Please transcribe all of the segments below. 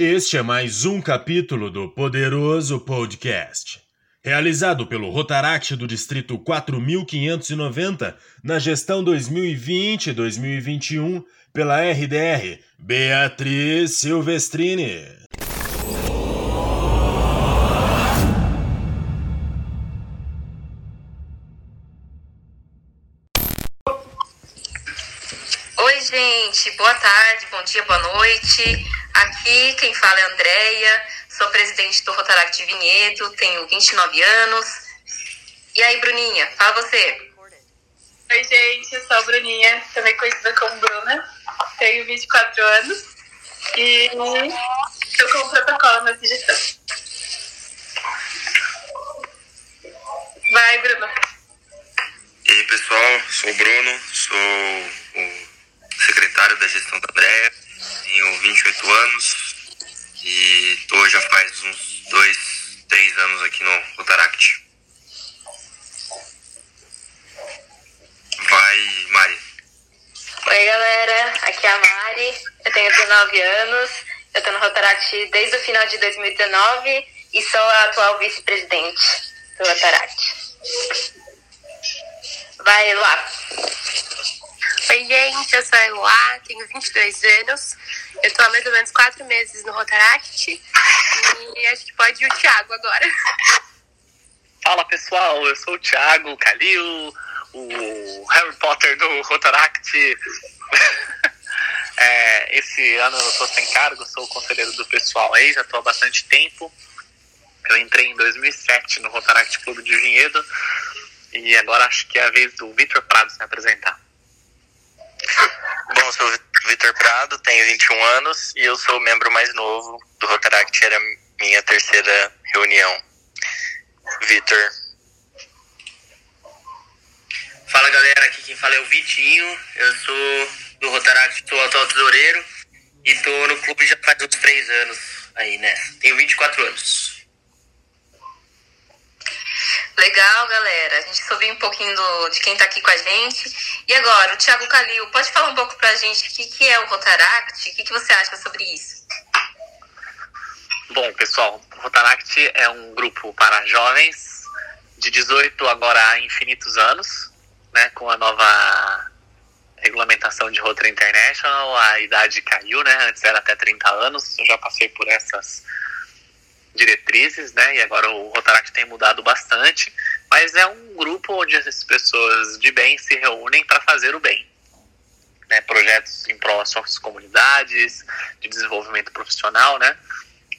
Este é mais um capítulo do Poderoso Podcast, realizado pelo Rotaract do Distrito 4590 na gestão 2020-2021 pela RDR Beatriz Silvestrini. Boa tarde, bom dia, boa noite. Aqui quem fala é a Andrea, sou presidente do Rotaract Vinhedo, tenho 29 anos. E aí, Bruninha, fala você. Oi, gente, eu sou a Bruninha, também conhecida como Bruna, tenho 24 anos e estou com o protocolo na gestão. Vai, Bruna. E aí, pessoal, sou o Bruno, sou o secretário da gestão da Andréia, tenho 28 anos e estou já faz uns dois, três anos aqui no Rotaract. Vai, Mari. Oi, galera, aqui é a Mari, eu tenho 19 anos, eu tô no Rotaract desde o final de 2019 e sou a atual vice-presidente do Rotaract. Vai, Luá. Oi, gente, eu sou a Eloá, tenho 22 anos. Eu tô há mais ou menos quatro meses no Rotaract e acho que pode ir o Thiago agora. Fala pessoal, eu sou o Thiago Calil, o Harry Potter do Rotaract. é, esse ano eu tô sem cargo, sou o conselheiro do pessoal aí, já tô há bastante tempo. Eu entrei em 2007 no Rotaract Clube de Vinhedo e agora acho que é a vez do Vitor Prado se apresentar. Bom, sou o Vitor Prado, tenho 21 anos e eu sou o membro mais novo do Rotaract, era minha terceira reunião. Vitor. Fala galera, aqui quem fala é o Vitinho, eu sou do Rotaract, sou atual tesoureiro e tô no clube já faz uns 3 anos aí, né? Tenho 24 anos. Legal, galera. A gente soube um pouquinho do, de quem tá aqui com a gente. E agora, o Thiago Calil, pode falar um pouco pra gente o que, que é o Rotaract? O que, que você acha sobre isso? Bom, pessoal, o Rotaract é um grupo para jovens de 18 agora a infinitos anos, né? Com a nova regulamentação de Rotary International, a idade caiu, né? Antes era até 30 anos, eu já passei por essas diretrizes, né? E agora o Rotaract tem mudado bastante, mas é um grupo onde as pessoas de bem se reúnem para fazer o bem. Né? Projetos em prol das suas comunidades, de desenvolvimento profissional, né?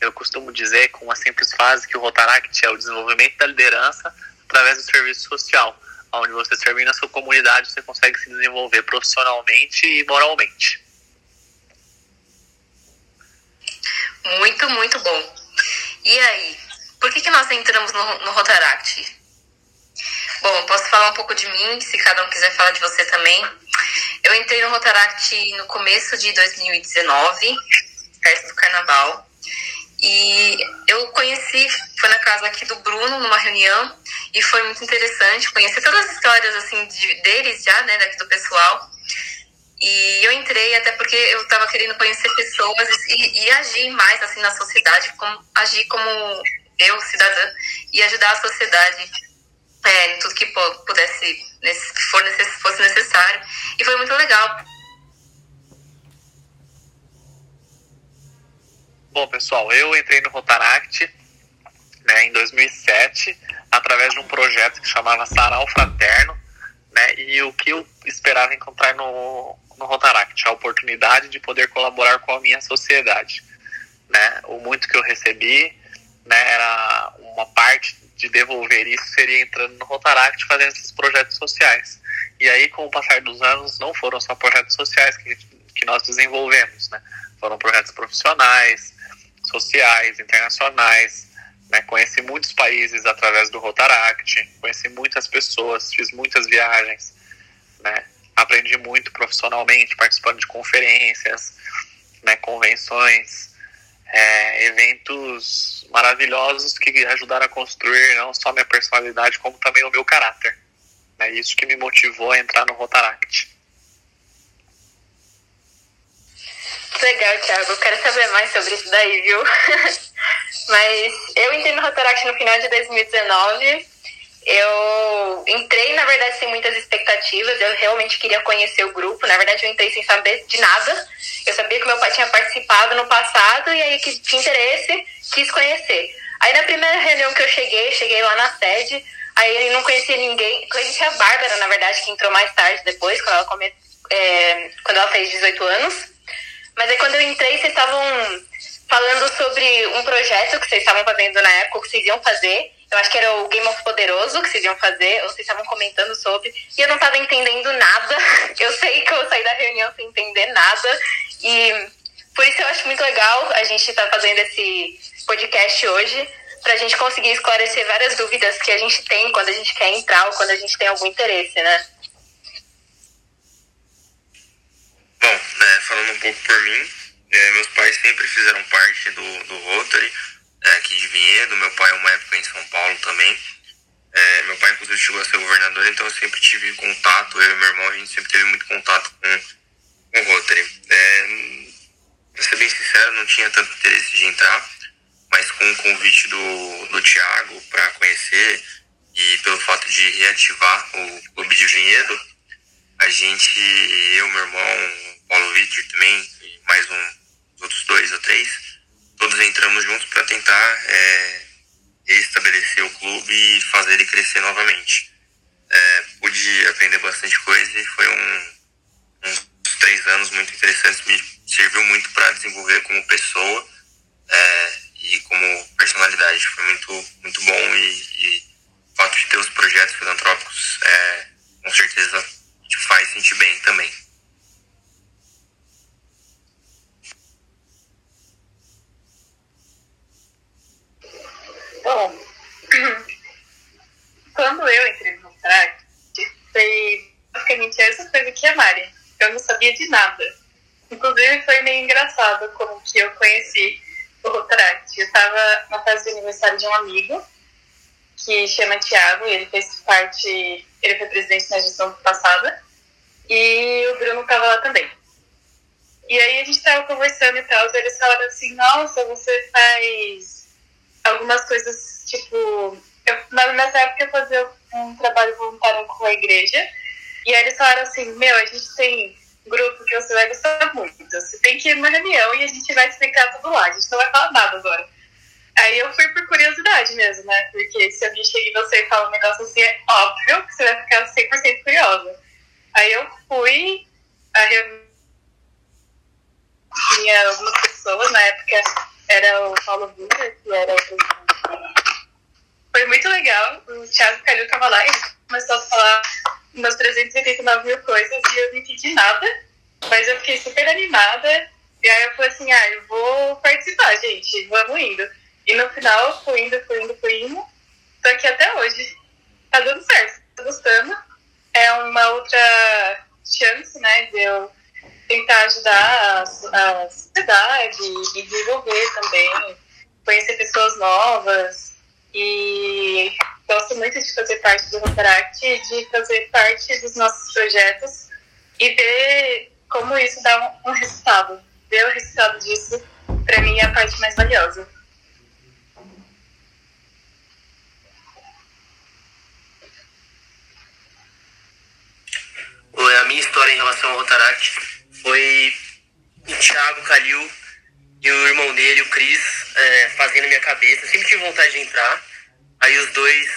Eu costumo dizer com uma simples frase que o Rotaract é o desenvolvimento da liderança através do serviço social, onde você servindo a sua comunidade, você consegue se desenvolver profissionalmente e moralmente. Muito, muito bom. E aí, por que, que nós entramos no, no Rotaract? Bom, posso falar um pouco de mim, se cada um quiser falar de você também. Eu entrei no Rotaract no começo de 2019, perto do Carnaval. E eu conheci, foi na casa aqui do Bruno, numa reunião, e foi muito interessante conhecer todas as histórias assim de, deles já, né, daqui do pessoal. E eu entrei até porque eu estava querendo conhecer pessoas e, e, agir mais assim na sociedade, como, agir como eu, cidadã, e ajudar a sociedade é, em tudo que pudesse, for fosse necessário. E foi muito legal. Bom, pessoal, eu entrei no Rotaract né, em 2007 através de um projeto que chamava Sarau Fraterno, né, e o que eu esperava encontrar no, no Rotaract, a oportunidade de poder colaborar com a minha sociedade. Né? O muito que eu recebi né, era uma parte de devolver isso seria entrando no Rotaract fazendo esses projetos sociais. E aí, com o passar dos anos, não foram só projetos sociais que, que nós desenvolvemos, né? Foram projetos profissionais, sociais, internacionais. Né? Conheci muitos países através do Rotaract, conheci muitas pessoas, fiz muitas viagens, né? Aprendi muito profissionalmente, participando de conferências, né, convenções, é, eventos maravilhosos que ajudaram a construir não só minha personalidade, como também o meu caráter. É isso que me motivou a entrar no Rotaract. Legal, Thiago. Eu quero saber mais sobre isso daí, viu? Mas eu entrei no Rotaract no final de 2019. Eu entrei, na verdade, sem muitas expectativas. Eu realmente queria conhecer o grupo. Na verdade, eu entrei sem saber de nada. Eu sabia que meu pai tinha participado no passado e aí que tinha interesse, quis conhecer. Aí na primeira reunião que eu cheguei, cheguei lá na sede, aí eu não conhecia ninguém. Conheci a Bárbara, na verdade, que entrou mais tarde depois, quando ela, come, é, quando ela fez 18 anos. Mas aí quando eu entrei, vocês estavam falando sobre um projeto que vocês estavam fazendo na época, que vocês iam fazer. Eu acho que era o Game of Poderoso que vocês iam fazer, ou vocês estavam comentando sobre, e eu não estava entendendo nada. Eu sei que eu saí da reunião sem entender nada. E por isso eu acho muito legal a gente estar tá fazendo esse podcast hoje, para a gente conseguir esclarecer várias dúvidas que a gente tem quando a gente quer entrar ou quando a gente tem algum interesse, né? Bom, né, falando um pouco por mim, é, meus pais sempre fizeram parte do, do Rotary, é, aqui de Vinhedo, meu pai uma época em São Paulo também. É, meu pai, inclusive, chegou a ser governador, então eu sempre tive contato, eu e meu irmão, a gente sempre teve muito contato com, com o Rotary. É, pra ser bem sincero, não tinha tanto interesse de entrar, mas com o convite do, do Thiago para conhecer e pelo fato de reativar o Clube de Vinhedo, a gente, eu, meu irmão, Paulo Vitor também, mais um, outros dois ou três, todos entramos juntos para tentar é, restabelecer o clube e fazer ele crescer novamente. É, pude aprender bastante coisa e foi um, uns três anos muito interessantes, me serviu muito para desenvolver como pessoa é, e como personalidade. Foi muito, muito bom e, e o fato de ter os projetos filantrópicos é, com certeza te faz sentir bem também. Bom, quando eu entrei no track, foi basicamente essa coisa que a Mari. Eu não sabia de nada. Inclusive foi meio engraçado como que eu conheci o Rotaract. Eu estava na festa de aniversário de um amigo que chama Tiago, e ele fez parte, ele foi presidente na gestão passada, e o Bruno estava lá também. E aí a gente estava conversando e tal, e eles falaram assim, nossa, você faz algumas coisas, tipo, eu, nessa época eu fazia um trabalho voluntário com a igreja, e aí eles falaram assim, meu, a gente tem grupo que você vai gostar muito. Você tem que ir numa reunião e a gente vai explicar tudo lá. A gente não vai falar nada agora. Aí eu fui por curiosidade mesmo, né? Porque se alguém chega em você e fala um negócio assim, é óbvio que você vai ficar 100% curiosa. Aí eu fui, a reunião tinha algumas pessoas, na época era o Paulo Buda, que era o. Foi muito legal, o Thiago Calil estava lá e começou a falar umas 389 mil coisas e eu não entendi nada, mas eu fiquei super animada. E aí eu falei assim: ah, eu vou participar, gente, vamos indo. E no final, fui indo, fui indo, fui indo. Tô aqui até hoje. Tá dando certo, tô gostando. É uma outra chance, né, de eu tentar ajudar a, a sociedade e desenvolver também, conhecer pessoas novas e gosto muito de fazer parte do Rotaract, de fazer parte dos nossos projetos e ver como isso dá um, um resultado. Ver o resultado disso, para mim, é a parte mais valiosa. A minha história em relação ao Rotaract foi o Thiago Calil e o irmão dele, o Cris, é, fazendo minha cabeça. Eu sempre tive vontade de entrar. Aí os dois,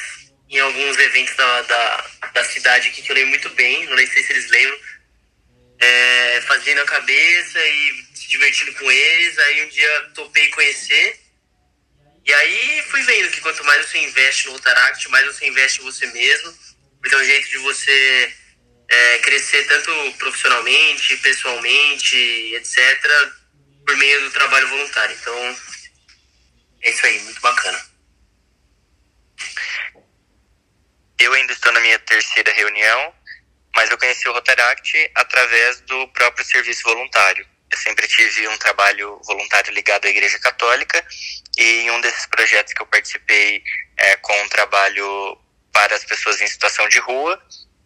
em alguns eventos da, da, da cidade aqui, que eu lembro muito bem, não sei se eles lembram, é, fazendo a cabeça e se divertindo com eles. Aí um dia topei conhecer. E aí fui vendo que quanto mais você investe no Rotaract, mais você investe em você mesmo. Porque é um jeito de você é, crescer tanto profissionalmente, pessoalmente, etc., por meio do trabalho voluntário. Então, é isso aí, muito bacana. Eu ainda estou na minha terceira reunião, mas eu conheci o Rotaract através do próprio serviço voluntário. Eu sempre tive um trabalho voluntário ligado à Igreja Católica e em um desses projetos que eu participei é, com um trabalho para as pessoas em situação de rua,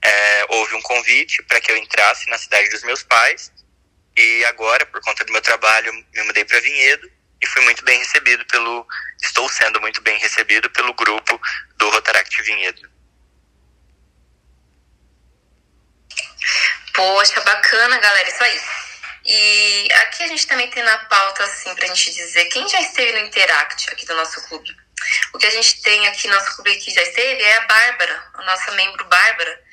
é, houve um convite para que eu entrasse na cidade dos meus pais E agora, por conta do meu trabalho, me mudei para Vinhedo e fui muito bem recebido pelo. Estou sendo muito bem recebido pelo grupo do Rotaract Vinhedo. Poxa, bacana, galera, isso aí. E aqui a gente também tem na pauta, assim, pra gente dizer quem já esteve no Interact aqui do nosso clube. O que a gente tem aqui no nosso clube que já esteve é a Bárbara, a nossa membro Bárbara.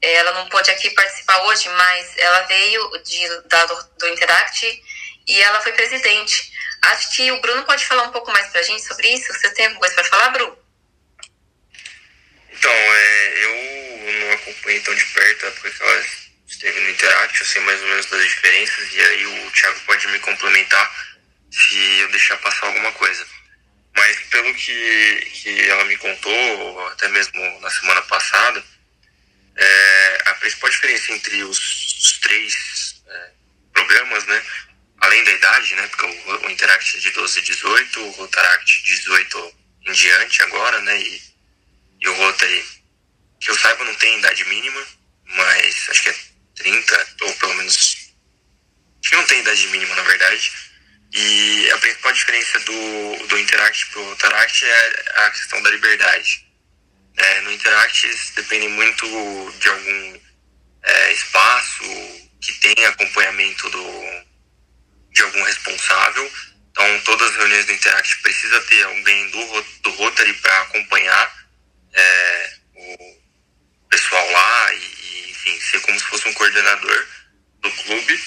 Ela não pôde aqui participar hoje, mas ela veio de, da, do, do Interact e ela foi presidente. Acho que o Bruno pode falar um pouco mais pra gente sobre isso. Você tem alguma coisa pra falar, Bruno? Então, é, eu não acompanhei tão de perto a época que ela esteve no Interact, eu sei mais ou menos das diferenças, e aí o Thiago pode me complementar se eu deixar passar alguma coisa. Mas pelo que, que ela me contou, até mesmo na semana passada, é, a principal diferença entre os, os três é, programas, né, além da idade, né, porque o, o Interact é de 12 a 18, o Rotaract de 18 em diante agora, né, e, e o Rotary, que eu saiba, não tem idade mínima, mas acho que é 30, ou pelo menos, acho que não tem idade mínima, na verdade. E a principal diferença do, do Interact para o Rotaract é a questão da liberdade. É, no Interact eles dependem muito de algum é, espaço que tenha acompanhamento do, de algum responsável. Então, todas as reuniões do Interact precisa ter alguém do, do Rotary para acompanhar é, o pessoal lá e, e, enfim, ser como se fosse um coordenador do clube.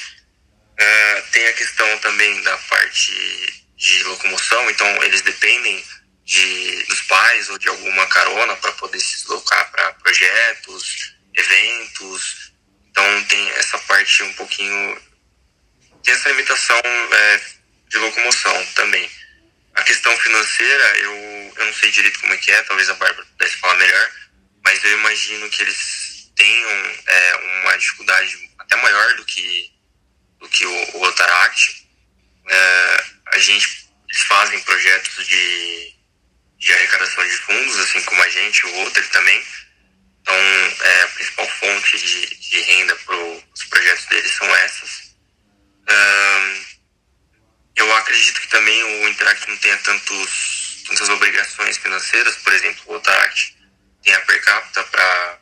É, tem a questão também da parte de locomoção, então eles dependem de, dos pais ou de alguma carona para poder se deslocar para projetos, eventos. Então tem essa parte um pouquinho. Tem essa limitação é, de locomoção também. A questão financeira, eu, eu não sei direito como é que é, talvez a Bárbara pudesse falar melhor, mas eu imagino que eles tenham é, uma dificuldade até maior do que, do que o, o Otaract. É, a gente, eles fazem projetos de de arrecadação de fundos, assim como a gente, o outro também. Então, é, a principal fonte de, de renda para os projetos deles são essas. Um, eu acredito que também o Interact não tenha tantos, tantas obrigações financeiras, por exemplo, o Otaract tem a per capita para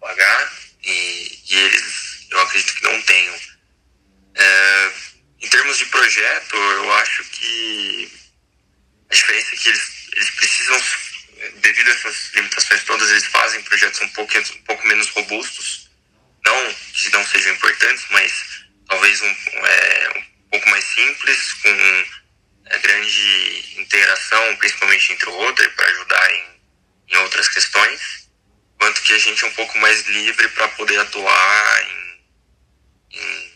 pagar e, e, eles, eu acredito que não tenham. É, em termos de projeto, eu acho que a diferença é que eles, eles precisam, devido a essas limitações todas, eles fazem projetos um pouco, um pouco menos robustos. Não que não sejam importantes, mas talvez um, é, um pouco mais simples, com é, grande interação, principalmente entre o Rotary, para ajudar em, em outras questões. Quanto que a gente é um pouco mais livre para poder atuar em, em,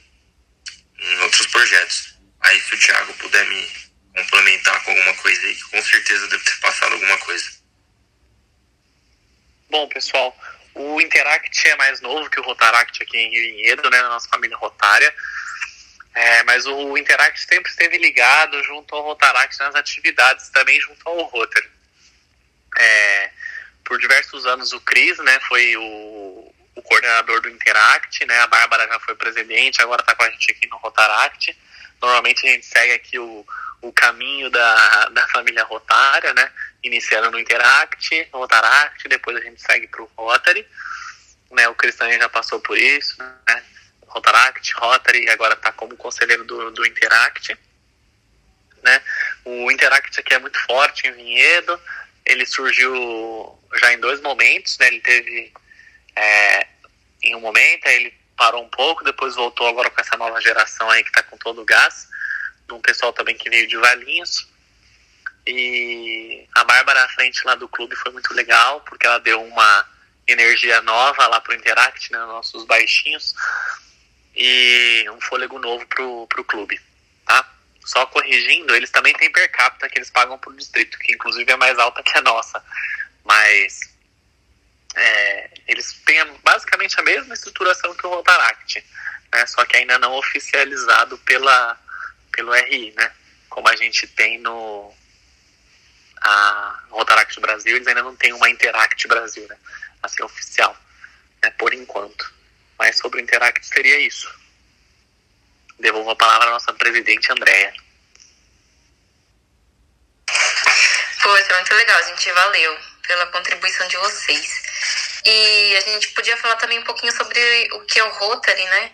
em outros projetos. Aí, se o Thiago puder me, complementar com alguma coisa aí, que com certeza deve ter passado alguma coisa. Bom, pessoal, o Interact é mais novo que o Rotaract aqui em Vinhedo, né, na nossa família rotária. É, mas o Interact sempre esteve ligado junto ao Rotaract nas atividades, também junto ao Rotary. É, por diversos anos o Cris, né, foi o, o, coordenador do Interact, né, a Bárbara já foi presidente, agora está com a gente aqui no Rotaract. Normalmente a gente segue aqui o, o caminho da, da família Rotária, né? Iniciando no Interact, Rotaract, depois a gente segue para o Rotary. Né? O Cristão já passou por isso, né? Rotaract, Rotary, agora está como conselheiro do, do Interact. Né? O Interact aqui é muito forte em Vinhedo, ele surgiu já em dois momentos, né? Ele teve é, em um momento, aí ele parou um pouco, depois voltou agora com essa nova geração aí que está com todo o gás um pessoal também que veio de Valinhos. E a Bárbara à frente lá do clube foi muito legal, porque ela deu uma energia nova lá pro Interact, né, nossos baixinhos, e um fôlego novo pro, pro clube, tá? Só corrigindo, eles também têm per capita que eles pagam por distrito, que inclusive é mais alta que a nossa, mas é, eles têm basicamente a mesma estruturação que o Rotaract, né, só que ainda não oficializado pela, pelo RI, né? Como a gente tem no a Rotaract Brasil, eles ainda não tem uma Interact Brasil, né? Assim, oficial, né? Por enquanto. Mas sobre o Interact seria isso. devolvo a palavra à nossa presidente Andréia. Poxa, muito legal, gente. Valeu pela contribuição de vocês. E a gente podia falar também um pouquinho sobre o que é o Rotary, né?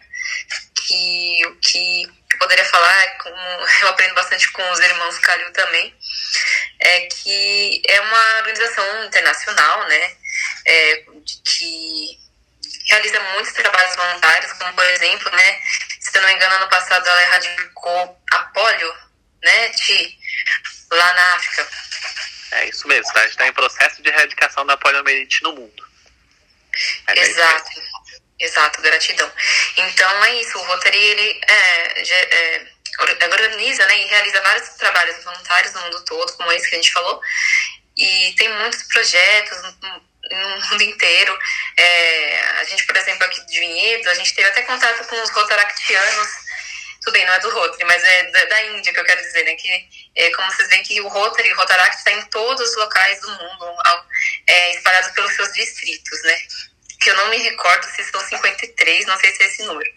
Que o que eu poderia falar, como eu aprendo bastante com os irmãos Calil também, é que é uma organização internacional, né? É, que realiza muitos trabalhos voluntários, como por exemplo, né? Se eu não me engano, ano passado ela erradicou a polio, né, Ti? Lá na África. É isso mesmo, tá? A gente está em processo de erradicação da poliomielite no mundo. É Exato. Exato, gratidão. Então é isso, o Rotary ele é, é, organiza né, e realiza vários trabalhos voluntários no mundo todo, como esse que a gente falou, e tem muitos projetos no, mundo inteiro. É, a gente, por exemplo, aqui de Vinhedo, a gente teve até contato com os rotaractianos, tudo bem, não é do Rotary, mas é da, da Índia que eu quero dizer, né, que é, como vocês veem que o Rotary, o Rotaract está em todos os locais do mundo, é, espalhados pelos seus distritos, né, que eu não me recordo se são 53, não sei se é esse número.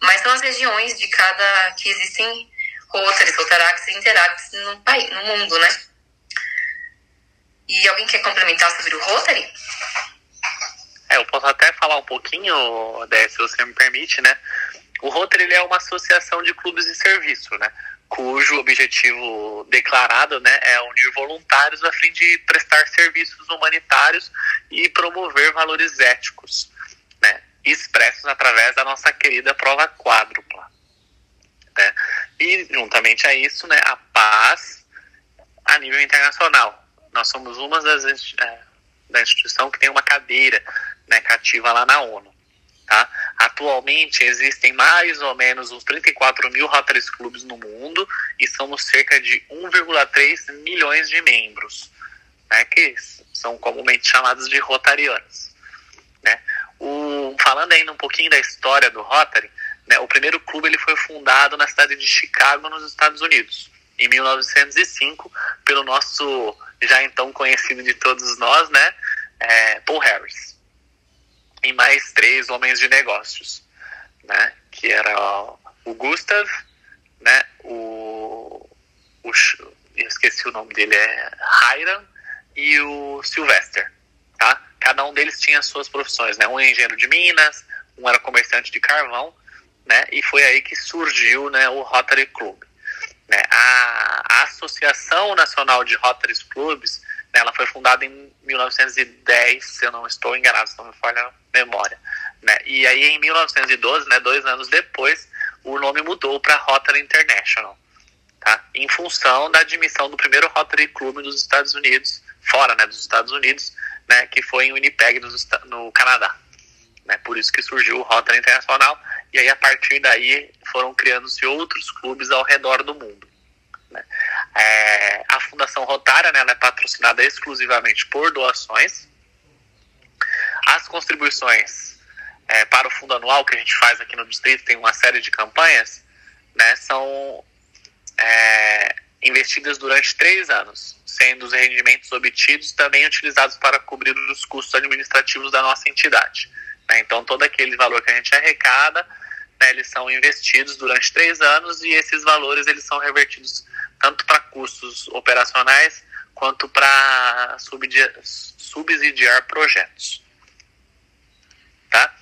Mas são as regiões de cada. que existem Rotaries, Rotaracts e Interacts no, país, no mundo, né? E alguém quer complementar sobre o Rotary? É, eu posso até falar um pouquinho, Dé, se você me permite, né? O Rotary é uma associação de clubes de serviço, né? Cujo objetivo declarado né, é unir voluntários a fim de prestar serviços humanitários e promover valores éticos, né, expressos através da nossa querida prova quádrupla. Né? E, juntamente a isso, né, a paz a nível internacional. Nós somos uma das é, da instituição que tem uma cadeira né, cativa lá na ONU. Tá? Atualmente existem mais ou menos uns 34 mil Rotary Clubs no mundo e somos cerca de 1,3 milhões de membros, né, que são comumente chamados de rotarianos. Né? O, falando ainda um pouquinho da história do Rotary, né, o primeiro clube ele foi fundado na cidade de Chicago, nos Estados Unidos, em 1905, pelo nosso já então conhecido de todos nós, né, é, Paul Harris. E mais três homens de negócios, né, que era o Gustav, né, o, o eu esqueci o nome dele, é Hiram, e o Sylvester, tá? Cada um deles tinha suas profissões, né? Um é engenheiro de minas, um era comerciante de carvão, né? E foi aí que surgiu, né, o Rotary Club. Né? A, a Associação Nacional de Rotary Clubs, ela foi fundada em 1910, se eu não estou enganado, se não me falha a memória. Né? E aí em 1912, né, dois anos depois, o nome mudou para Rotary International, tá? Em função da admissão do primeiro Rotary Club dos Estados Unidos fora né, dos Estados Unidos, né, que foi em Winnipeg, no, Canadá. Né, por isso que surgiu o Rotary Internacional, e aí a partir daí foram criando-se outros clubes ao redor do mundo. Né. É, a Fundação Rotária né, é patrocinada exclusivamente por doações. As contribuições é, para o fundo anual que a gente faz aqui no distrito, tem uma série de campanhas, né, são é, investidas durante três anos, sendo os rendimentos obtidos também utilizados para cobrir os custos administrativos da nossa entidade. Né? Então, todo aquele valor que a gente arrecada, né, eles são investidos durante três anos e esses valores eles são revertidos tanto para custos operacionais quanto para subsidiar projetos. Tá?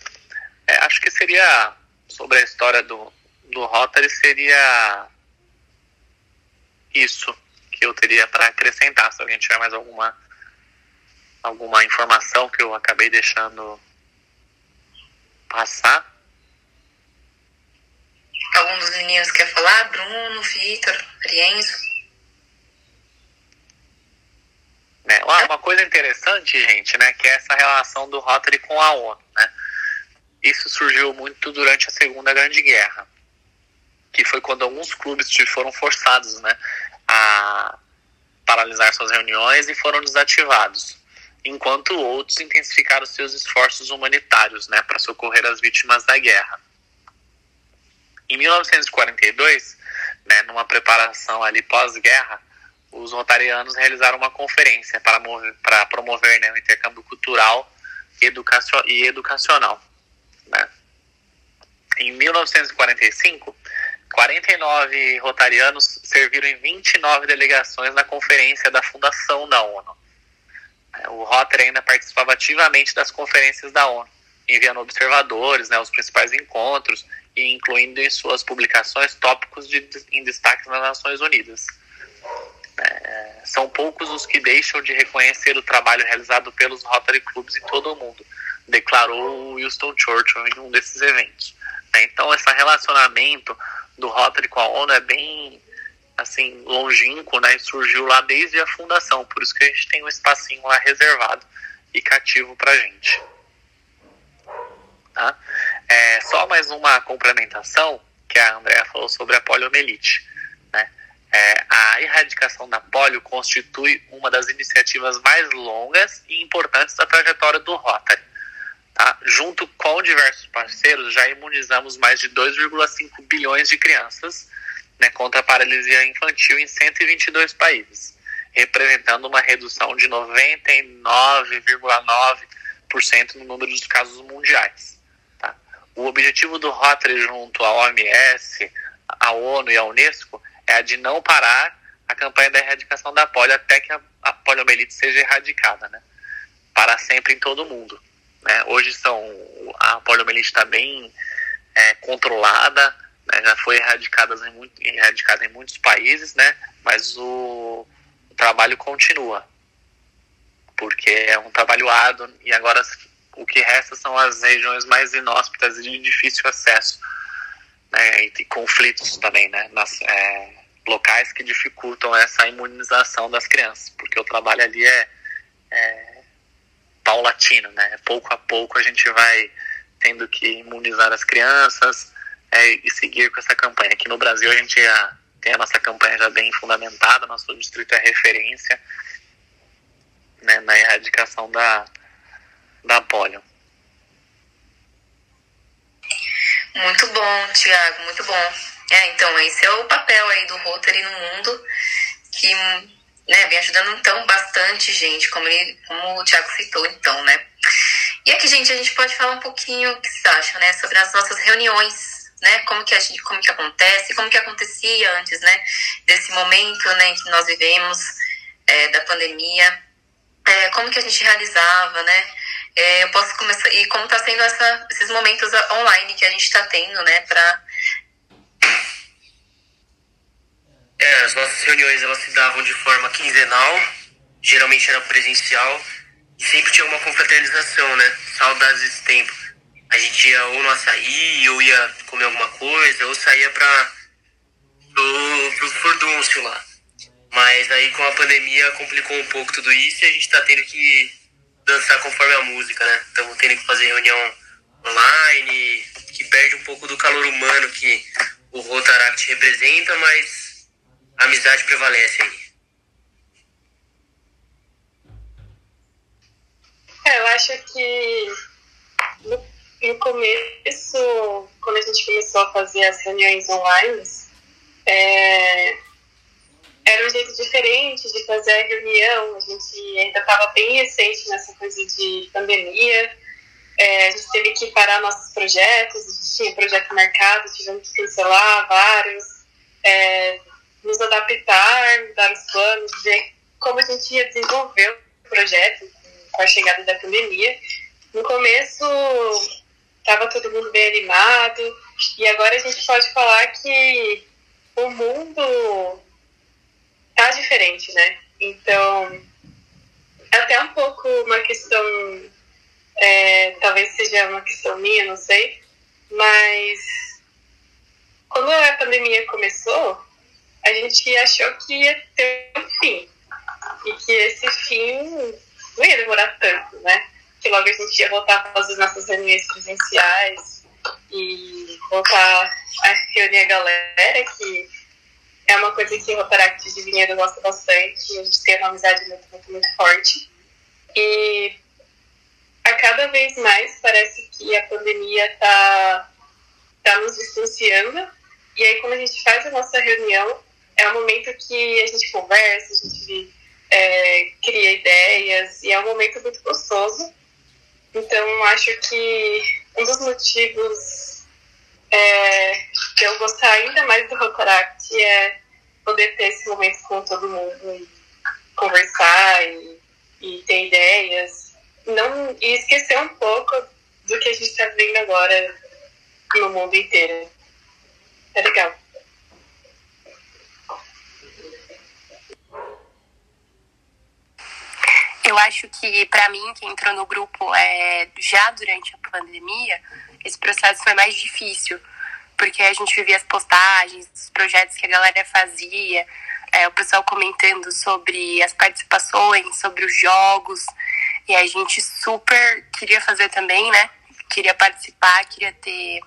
É, acho que seria sobre a história do, do Rotary seria isso que eu teria para acrescentar. Se alguém tiver mais alguma alguma informação que eu acabei deixando passar. Algum dos meninos quer falar? Bruno, Vitor, Arienzo? Né? Uma coisa interessante, gente, né, que é essa relação do Rotary com a ONU, né? Isso surgiu muito durante a Segunda Grande Guerra, que foi quando alguns clubes foram forçados, né, a paralisar suas reuniões e foram desativados, enquanto outros intensificaram seus esforços humanitários né, para socorrer as vítimas da guerra. Em 1942, né, numa preparação ali pós-guerra, os rotarianos realizaram uma conferência para, mover, para promover né, o intercâmbio cultural e educacional. Né. Em 1945, 49 rotarianos serviram em 29 delegações na conferência da fundação da ONU. O Rotary ainda participava ativamente das conferências da ONU, enviando observadores, né, os principais encontros e incluindo em suas publicações tópicos de, em destaque nas Nações Unidas. É, são poucos os que deixam de reconhecer o trabalho realizado pelos Rotary Clubs em todo o mundo, declarou Winston Churchill em um desses eventos. É, então, esse relacionamento do Rotary com a ONU é bem assim longínquo, né? Surgiu lá desde a fundação, por isso que a gente tem um espacinho lá reservado e cativo para gente. Tá? É, só mais uma complementação que a Andrea falou sobre a poliomielite. Né? É, a erradicação da polio constitui uma das iniciativas mais longas e importantes da trajetória do Rotary. Tá? Junto com diversos parceiros, já imunizamos mais de 2,5 bilhões de crianças né, contra a paralisia infantil em 122 países, representando uma redução de 99,9% no número de casos mundiais. O objetivo do Rotary junto à OMS, à ONU e à Unesco é a de não parar a campanha da erradicação da polio até que a, a poliomielite seja erradicada, né? para sempre em todo mundo. Né? Hoje são, a poliomielite está bem é, controlada, né? já foi erradicada em, muito, erradicada em muitos países, né? mas o, o trabalho continua, porque é um trabalho árduo e agora o que resta são as regiões mais inóspitas e de difícil acesso, né? e, conflitos também, né? Nas, é, locais que dificultam essa imunização das crianças, porque o trabalho ali é, é paulatino, né? Pouco a pouco a gente vai tendo que imunizar as crianças é, e seguir com essa campanha. Aqui no Brasil a gente já tem a nossa campanha já bem fundamentada, nosso distrito é referência né, na erradicação da, da polio. Muito bom, Tiago, muito bom. É, então, esse é o papel aí do Rotary no mundo, que né, vem ajudando então bastante gente, como, ele, como o Thiago citou então, né. E aqui, gente, a gente pode falar um pouquinho o que vocês acham, né, sobre as nossas reuniões, né, como que a gente, como que acontece, como que acontecia antes, né, desse momento, né, que nós vivemos, é, da pandemia, é, como que a gente realizava, né, é, eu posso começar, e como está sendo essa, esses momentos online que a gente está tendo, né, para É, as nossas reuniões elas se davam de forma quinzenal, geralmente era presencial, e sempre tinha uma confraternização, né? Saudades desse tempo. A gente ia ou no açaí, ou ia comer alguma coisa, ou saía pra, pro, pro furdúncio lá. Mas aí com a pandemia complicou um pouco tudo isso e a gente tá tendo que dançar conforme a música, né? Estamos tendo que fazer reunião online, que perde um pouco do calor humano que o Rotaract representa, mas a amizade prevalece aí. É, eu acho que no, no, começo, quando a gente começou a fazer as reuniões online, é, era um jeito diferente de fazer a reunião. A gente ainda estava bem recente nessa coisa de pandemia. É, a gente teve que parar nossos projetos, a gente tinha projeto marcado, tivemos que cancelar vários. É, nos adaptar, dar os planos, ver como a gente ia desenvolver o projeto com a chegada da pandemia. No começo estava todo mundo bem animado e agora a gente pode falar que o mundo tá diferente, né? Então é até um pouco uma questão, é, talvez seja uma questão minha, não sei, mas quando a pandemia começou, a gente achou que ia ter um fim. E que esse fim não ia demorar tanto, né? Que logo a gente ia voltar a fazer nossas reuniões presenciais e voltar a reunir a galera, que é uma coisa que o Rotaract de Vinhedo gosta bastante. A gente tem uma amizade muito, muito, muito forte. E a cada vez mais parece que a pandemia está tá nos distanciando. E aí, quando a gente faz a nossa reunião, é um momento que a gente conversa, a gente é, cria ideias e é um momento muito gostoso. Então, acho que um dos motivos é, que eu gostar ainda mais do Rotaract é poder ter esse momento com todo mundo e conversar e, e ter ideias. Não, e esquecer um pouco do que a gente está vendo agora no mundo inteiro. É legal. Eu acho que, para mim, que entrou no grupo é, já durante a pandemia, esse processo foi mais difícil, porque a gente vivia as postagens, os projetos que a galera fazia, é, o pessoal comentando sobre as participações, sobre os jogos, e a gente super queria fazer também, né? Queria participar, queria ter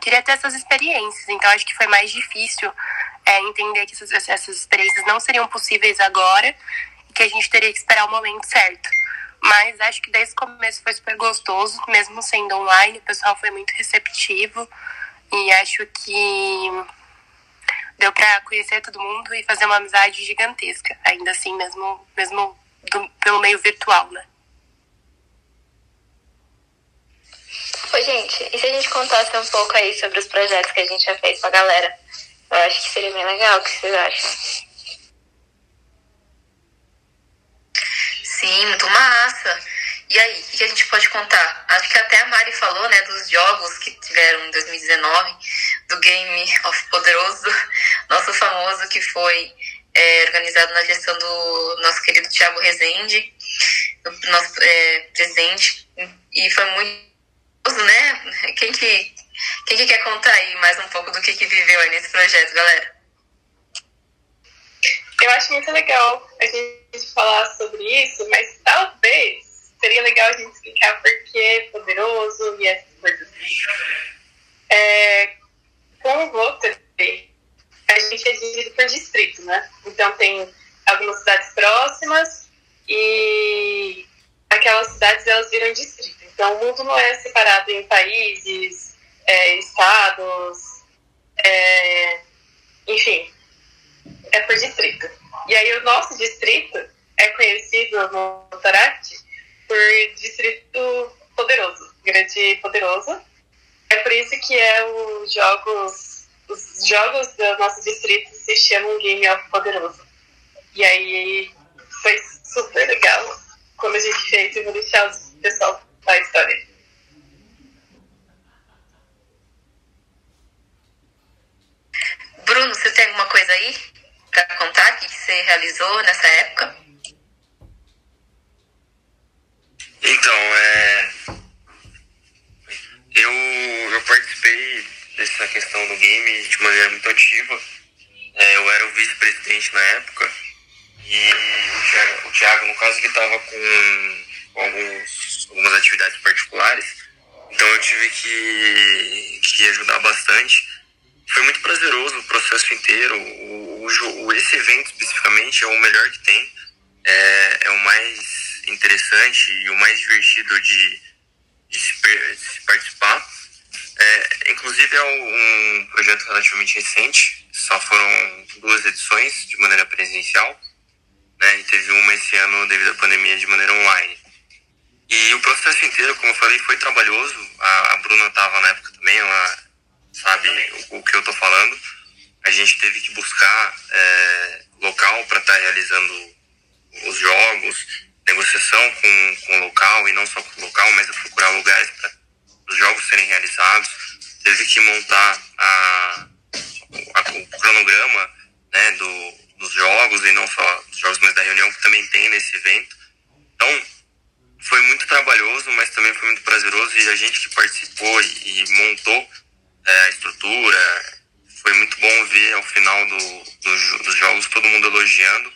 queria ter essas experiências. Então acho que foi mais difícil é, entender que essas, essas experiências não seriam possíveis agora que a gente teria que esperar o momento certo. Mas acho que desde o começo foi super gostoso, mesmo sendo online, o pessoal foi muito receptivo e acho que deu para conhecer todo mundo e fazer uma amizade gigantesca, ainda assim, mesmo, mesmo do, pelo meio virtual, né? Oi, gente, e se a gente contasse um pouco aí sobre os projetos que a gente já fez com a galera? Eu acho que seria bem legal, o que vocês acham? Sim, muito massa. E aí, o que a gente pode contar? Acho que até a Mari falou, né, dos jogos que tiveram em 2019, do Game of Poderoso, nosso famoso, que foi é, organizado na gestão do nosso querido Thiago Rezende, nosso é, presidente, e foi muito, né? Quem que, quem que quer contar aí mais um pouco do que, que viveu aí nesse projeto, galera? Eu acho muito legal a gente falar sobre isso, mas talvez seria legal a gente explicar por que é poderoso e essas coisas. É, com o Rotary, a gente é dividido por distrito, né? Então tem algumas cidades próximas e aquelas cidades elas viram distrito. Então o mundo não é separado em países, é, estados, é, enfim, é por distrito. E aí o nosso distrito é conhecido no Tarate por distrito poderoso, grande poderoso. É por isso que é os jogos, os jogos do nosso distrito se chamam Game of Poderoso. E aí foi super legal quando a gente fez e vou deixar o pessoal da história. Bruno, você tem alguma coisa aí? Para contar o que você realizou nessa época? Então, é, eu, eu participei dessa questão do game de maneira muito ativa. É, eu era o vice-presidente na época e o Thiago, o Thiago no caso, ele estava com, alguns, algumas atividades particulares, então eu tive que, que ajudar bastante. Foi muito prazeroso o processo inteiro. O, o, esse evento especificamente é o melhor que tem. É, é o mais interessante e o mais divertido de, de, se, de se, participar. É, inclusive é um projeto relativamente recente, só foram duas edições de maneira presencial, né, e teve uma esse ano devido à pandemia de maneira online. E o processo inteiro, como eu falei, foi trabalhoso. A, a Bruna estava na época também, ela sabe o, o que eu estou falando. A gente teve que buscar é, local para estar tá realizando os jogos, negociação com, com o local, e não só com o local, mas procurar lugares para os jogos serem realizados. Teve que montar a, a, o cronograma né, do, dos jogos, e não só dos jogos, mas da reunião que também tem nesse evento. Então, foi muito trabalhoso, mas também foi muito prazeroso, e a gente que participou e, e montou é, a estrutura. Foi muito bom ver ao final do, do, dos jogos todo mundo elogiando,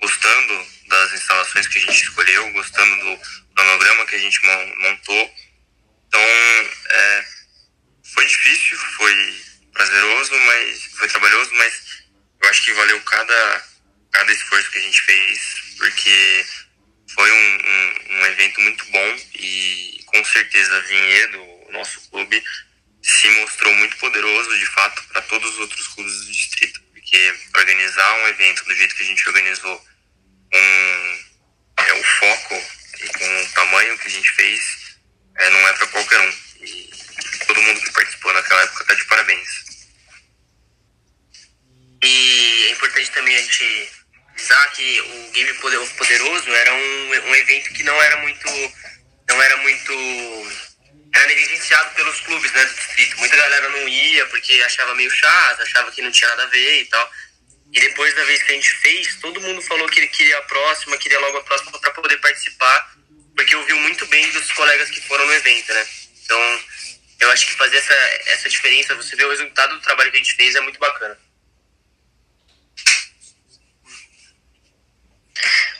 gostando das instalações que a gente escolheu, gostando do cronograma que a gente montou. Então, é, foi difícil, foi prazeroso, mas foi trabalhoso, mas eu acho que valeu cada, cada esforço que a gente fez, porque foi um, um, um evento muito bom e com certeza Vinhedo, o nosso clube, se mostrou muito poderoso, de fato, para todos os outros clubes do distrito, porque organizar um evento do jeito que a gente organizou, com é, o foco e com o tamanho que a gente fez, é, não é para qualquer um. E todo mundo que participou naquela época tá de parabéns. E é importante também a gente avisar que o Game Poderoso era um, um evento que não era muito. não era muito. Era negligenciado pelos clubes né, do distrito. Muita galera não ia porque achava meio chato, achava que não tinha nada a ver e tal. E depois da vez que a gente fez, todo mundo falou que ele queria a próxima, queria logo a próxima para poder participar, porque ouviu muito bem dos colegas que foram no evento, né? Então, eu acho que fazer essa, essa diferença, você ver o resultado do trabalho que a gente fez é muito bacana.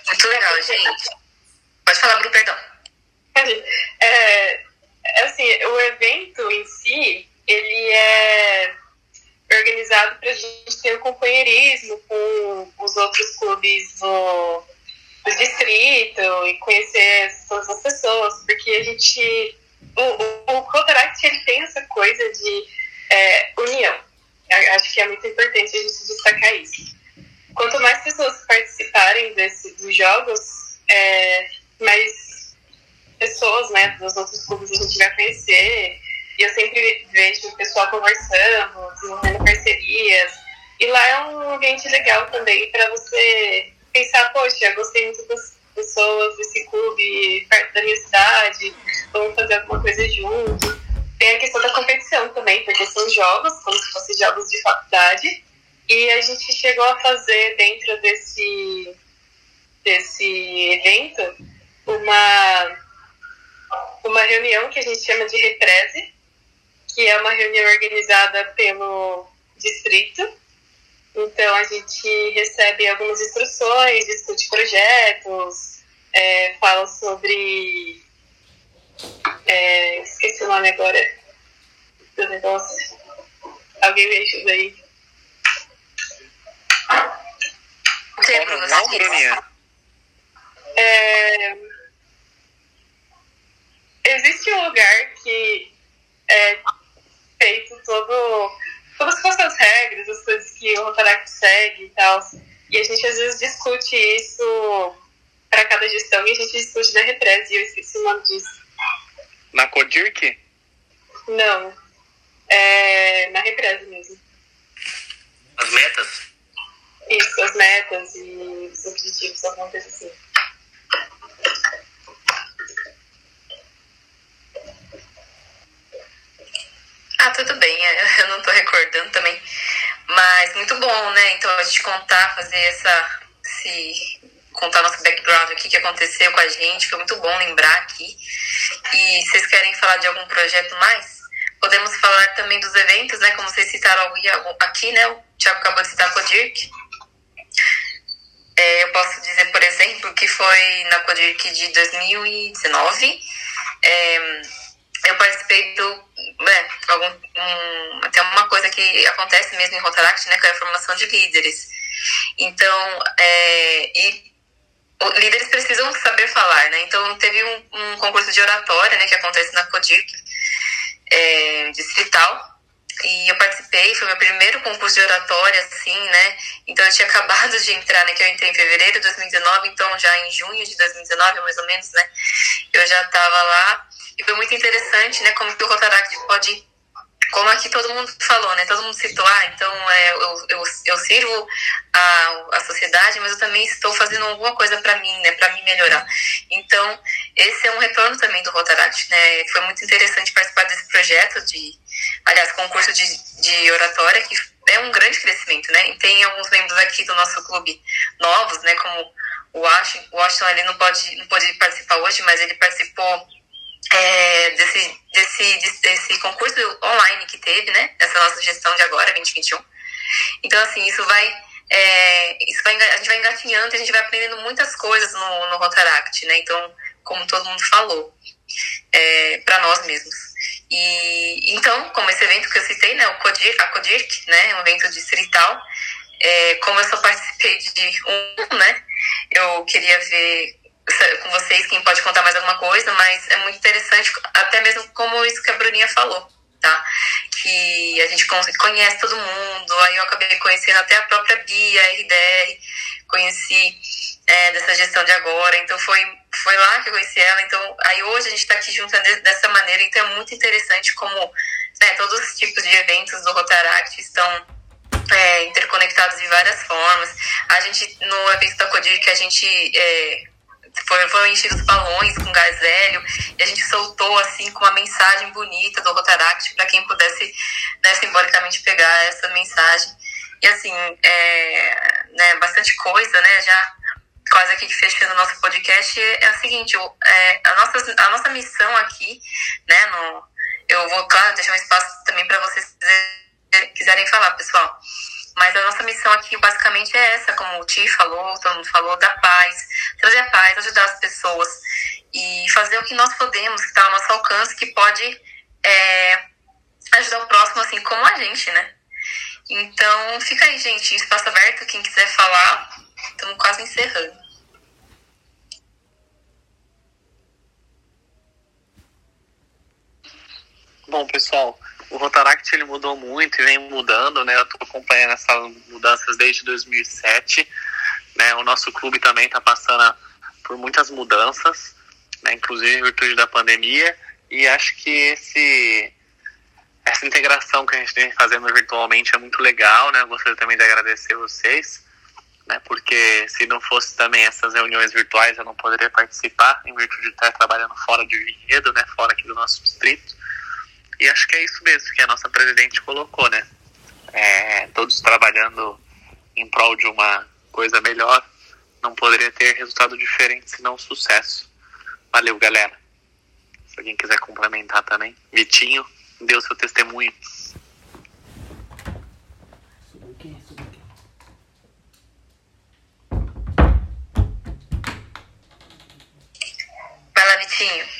Muito legal, gente. Pode falar, Bruno, perdão. É, assim, o evento em si, ele é organizado para a gente ter um companheirismo com os outros clubes do, do distrito e conhecer todas as pessoas, porque a gente. O, o, o ele tem essa coisa de é, união. Acho que é muito importante a gente destacar isso. Quanto mais pessoas participarem desse, dos jogos, é, mais pessoas né, dos outros clubes a gente vai conhecer e eu sempre vejo o pessoal conversando, desenvolvendo parcerias. E lá é um ambiente legal também para você pensar, poxa, gostei muito das pessoas desse clube perto da minha cidade, vamos fazer alguma coisa junto. Tem a questão da competição também, porque são jogos, como se fossem jogos de faculdade. E a gente chegou a fazer dentro desse, desse evento uma, uma reunião que a gente chama de represe, que é uma reunião organizada pelo distrito. Então, a gente recebe algumas instruções, discute projetos, é, fala sobre. É, esqueci o nome agora do negócio. Alguém me ajuda aí. Não, Bruninha? É, existe um lugar que é, feito todo, todas as regras, as coisas que o Rotaract segue e tal. E a gente às vezes discute isso para cada gestão e a gente discute da represa, e eu esqueci o nome disso. Na Codirk? Não. É na represa mesmo. As metas? Isso, as metas e os objetivos, alguma coisa assim. Ah, tudo é, eu não tô recordando também. Mas muito bom, né? Então a gente contar, fazer essa. Se, contar nosso background, o que, aconteceu com a gente. Foi muito bom lembrar aqui. E vocês querem falar de algum projeto mais? Podemos falar também dos eventos, né? Como vocês citaram aqui, né? O Thiago acabou de citar a Codirk. É, eu posso dizer, por exemplo, que foi na Codirk de 2019. É, eu participei do. Né, algum, um, tem uma coisa que acontece mesmo em Rotaract, né, que é a formação de líderes. Então, é, e líderes precisam saber falar, né? Então, teve um, um concurso de oratória, né, que acontece na CODIRC é, distrital. E eu participei, foi meu primeiro concurso de oratória, assim, né? Então eu tinha acabado de entrar, né? Que eu entrei em fevereiro de 2019, então já em junho de 2019, mais ou menos, né? Eu já estava lá. E foi muito interessante, né? Como que o Rotaract pode como aqui todo mundo falou, né? Todo mundo citou, ah, então é, eu, eu, eu sirvo a, a sociedade, mas eu também estou fazendo alguma coisa para mim, né? Para me melhorar. Então, esse é um retorno também do Rotaract, né? Foi muito interessante participar desse projeto de, aliás, concurso de, de oratória, que é um grande crescimento, né? E tem alguns membros aqui do nosso clube novos, né? Como o Washington, o Washington ele não pode, não pode participar hoje, mas ele participou é, desse, desse, desse concurso online que teve, né? Essa nossa gestão de agora, 2021. Então, assim, isso vai. É, isso vai, a gente vai engatinhando e a gente vai aprendendo muitas coisas no, no Rotaract, né? Então, como todo mundo falou, é, para nós mesmos. E então, como esse evento que eu citei, né, o Codir, a Codirc, né, um evento distrital, é, como eu só participei de um, né, eu queria ver com vocês quem pode contar mais alguma coisa, mas é muito interessante, até mesmo como isso que a Bruninha falou, tá? Que a gente conhece todo mundo, aí eu acabei conhecendo até a própria Bia, a RDR, conheci é, dessa gestão de agora, então foi, foi lá que eu conheci ela, então aí hoje a gente está aqui junto dessa maneira, então é muito interessante como né, todos os tipos de eventos do Rotaract estão é, interconectados de várias formas. A gente, no evento da Codir, que a gente é, foi, foram enchidos balões com gás hélio e a gente soltou assim com uma mensagem bonita do Rotaract para quem pudesse né, simbolicamente pegar essa mensagem. E assim, é, né, bastante coisa, né? Já quase aqui fechando o nosso podcast, é o seguinte, é, a, nossa, a nossa missão aqui, né, no, eu vou, claro, deixar um espaço também para vocês quiserem falar, pessoal. Mas a nossa missão aqui basicamente é essa, como o Ti falou, todo mundo falou, da paz, trazer a paz, ajudar as pessoas e fazer o que nós podemos, que está ao nosso alcance, que pode é, ajudar o próximo assim como a gente, né? Então, fica aí, gente, espaço aberto, quem quiser falar, estamos quase encerrando. Bom, pessoal, o Rotaract ele mudou muito e vem mudando, né? Eu estou acompanhando essas mudanças desde 2007, né? O nosso clube também está passando por muitas mudanças, né? Inclusive em virtude da pandemia e acho que esse essa integração que a gente vem fazendo virtualmente é muito legal, né? Eu gostaria também de agradecer vocês, né? Porque se não fosse também essas reuniões virtuais, eu não poderia participar, em virtude de estar trabalhando fora de Vinhedo, né? Fora aqui do nosso distrito. E acho que é isso mesmo que a nossa presidente colocou, né? É, todos trabalhando em prol de uma coisa melhor, não poderia ter resultado diferente senão sucesso. Valeu, galera. Se alguém quiser complementar também. Vitinho, deu seu testemunho. Fala, Vitinho.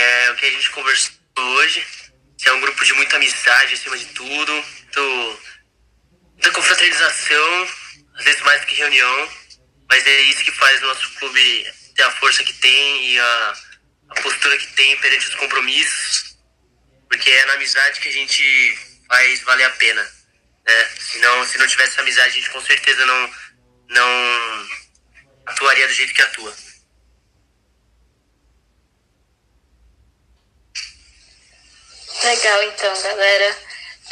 É, o que a gente conversou hoje. É um grupo de muita amizade acima de tudo. Muito, muita confraternização, às vezes mais do que reunião. Mas é isso que faz o nosso clube ter a força que tem e a, a postura que tem perante os compromissos. Porque é na amizade que a gente faz valer a pena. Né? Se, não, se não tivesse amizade, a gente com certeza não, não atuaria do jeito que atua. Legal, então, galera.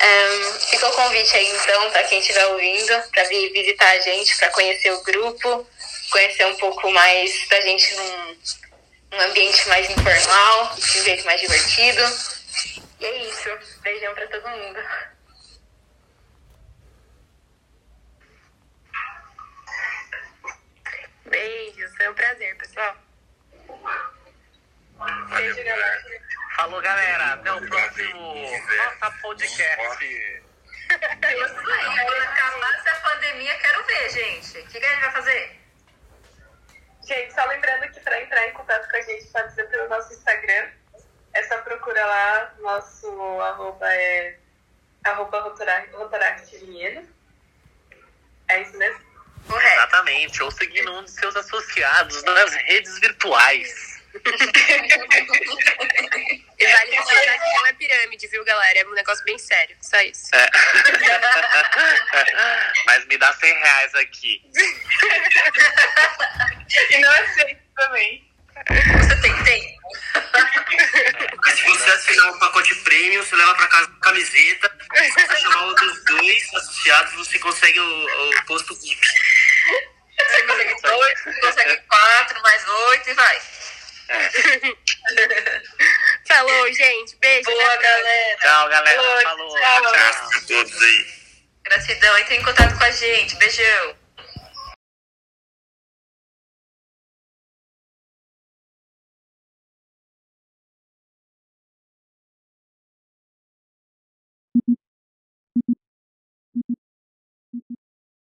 Um, fica o convite aí, então, para quem estiver ouvindo, para vir visitar a gente, para conhecer o grupo, conhecer um pouco mais da gente num, num ambiente mais informal, de um jeito mais divertido. E é isso. Beijão para todo mundo. Beijos, foi um prazer, pessoal. Beijo, galera. Falou, galera. Até o próximo Nossa Podcast. Quando acabar essa pandemia, quero ver, gente. O que, que a gente vai fazer? Gente, só lembrando que para entrar em contato com a gente pode ser pelo nosso Instagram. É só procura lá, nosso arroba é arroba Rotaract Vinhedo. É isso mesmo? Correto. Exatamente. Ou seguindo um dos seus associados nas redes virtuais. E vale ressaltar que não é pirâmide, viu, galera? É um negócio bem sério. Só isso. É. Mas me dá 100 reais aqui. E não aceito também. Você tem tempo? Mas se você assinar um pacote premium, você leva pra casa uma camiseta. Se você chamar outros dois associados, você consegue o, o posto VIP. Você consegue dois, você consegue quatro, mais oito e vai. Falou, gente. Beijo. Boa, próxima. galera. Tchau, galera. Oi, Falou. tchau. tchau. Abraço pra todos aí. Gratidão. Entre em contato com a gente. Beijão.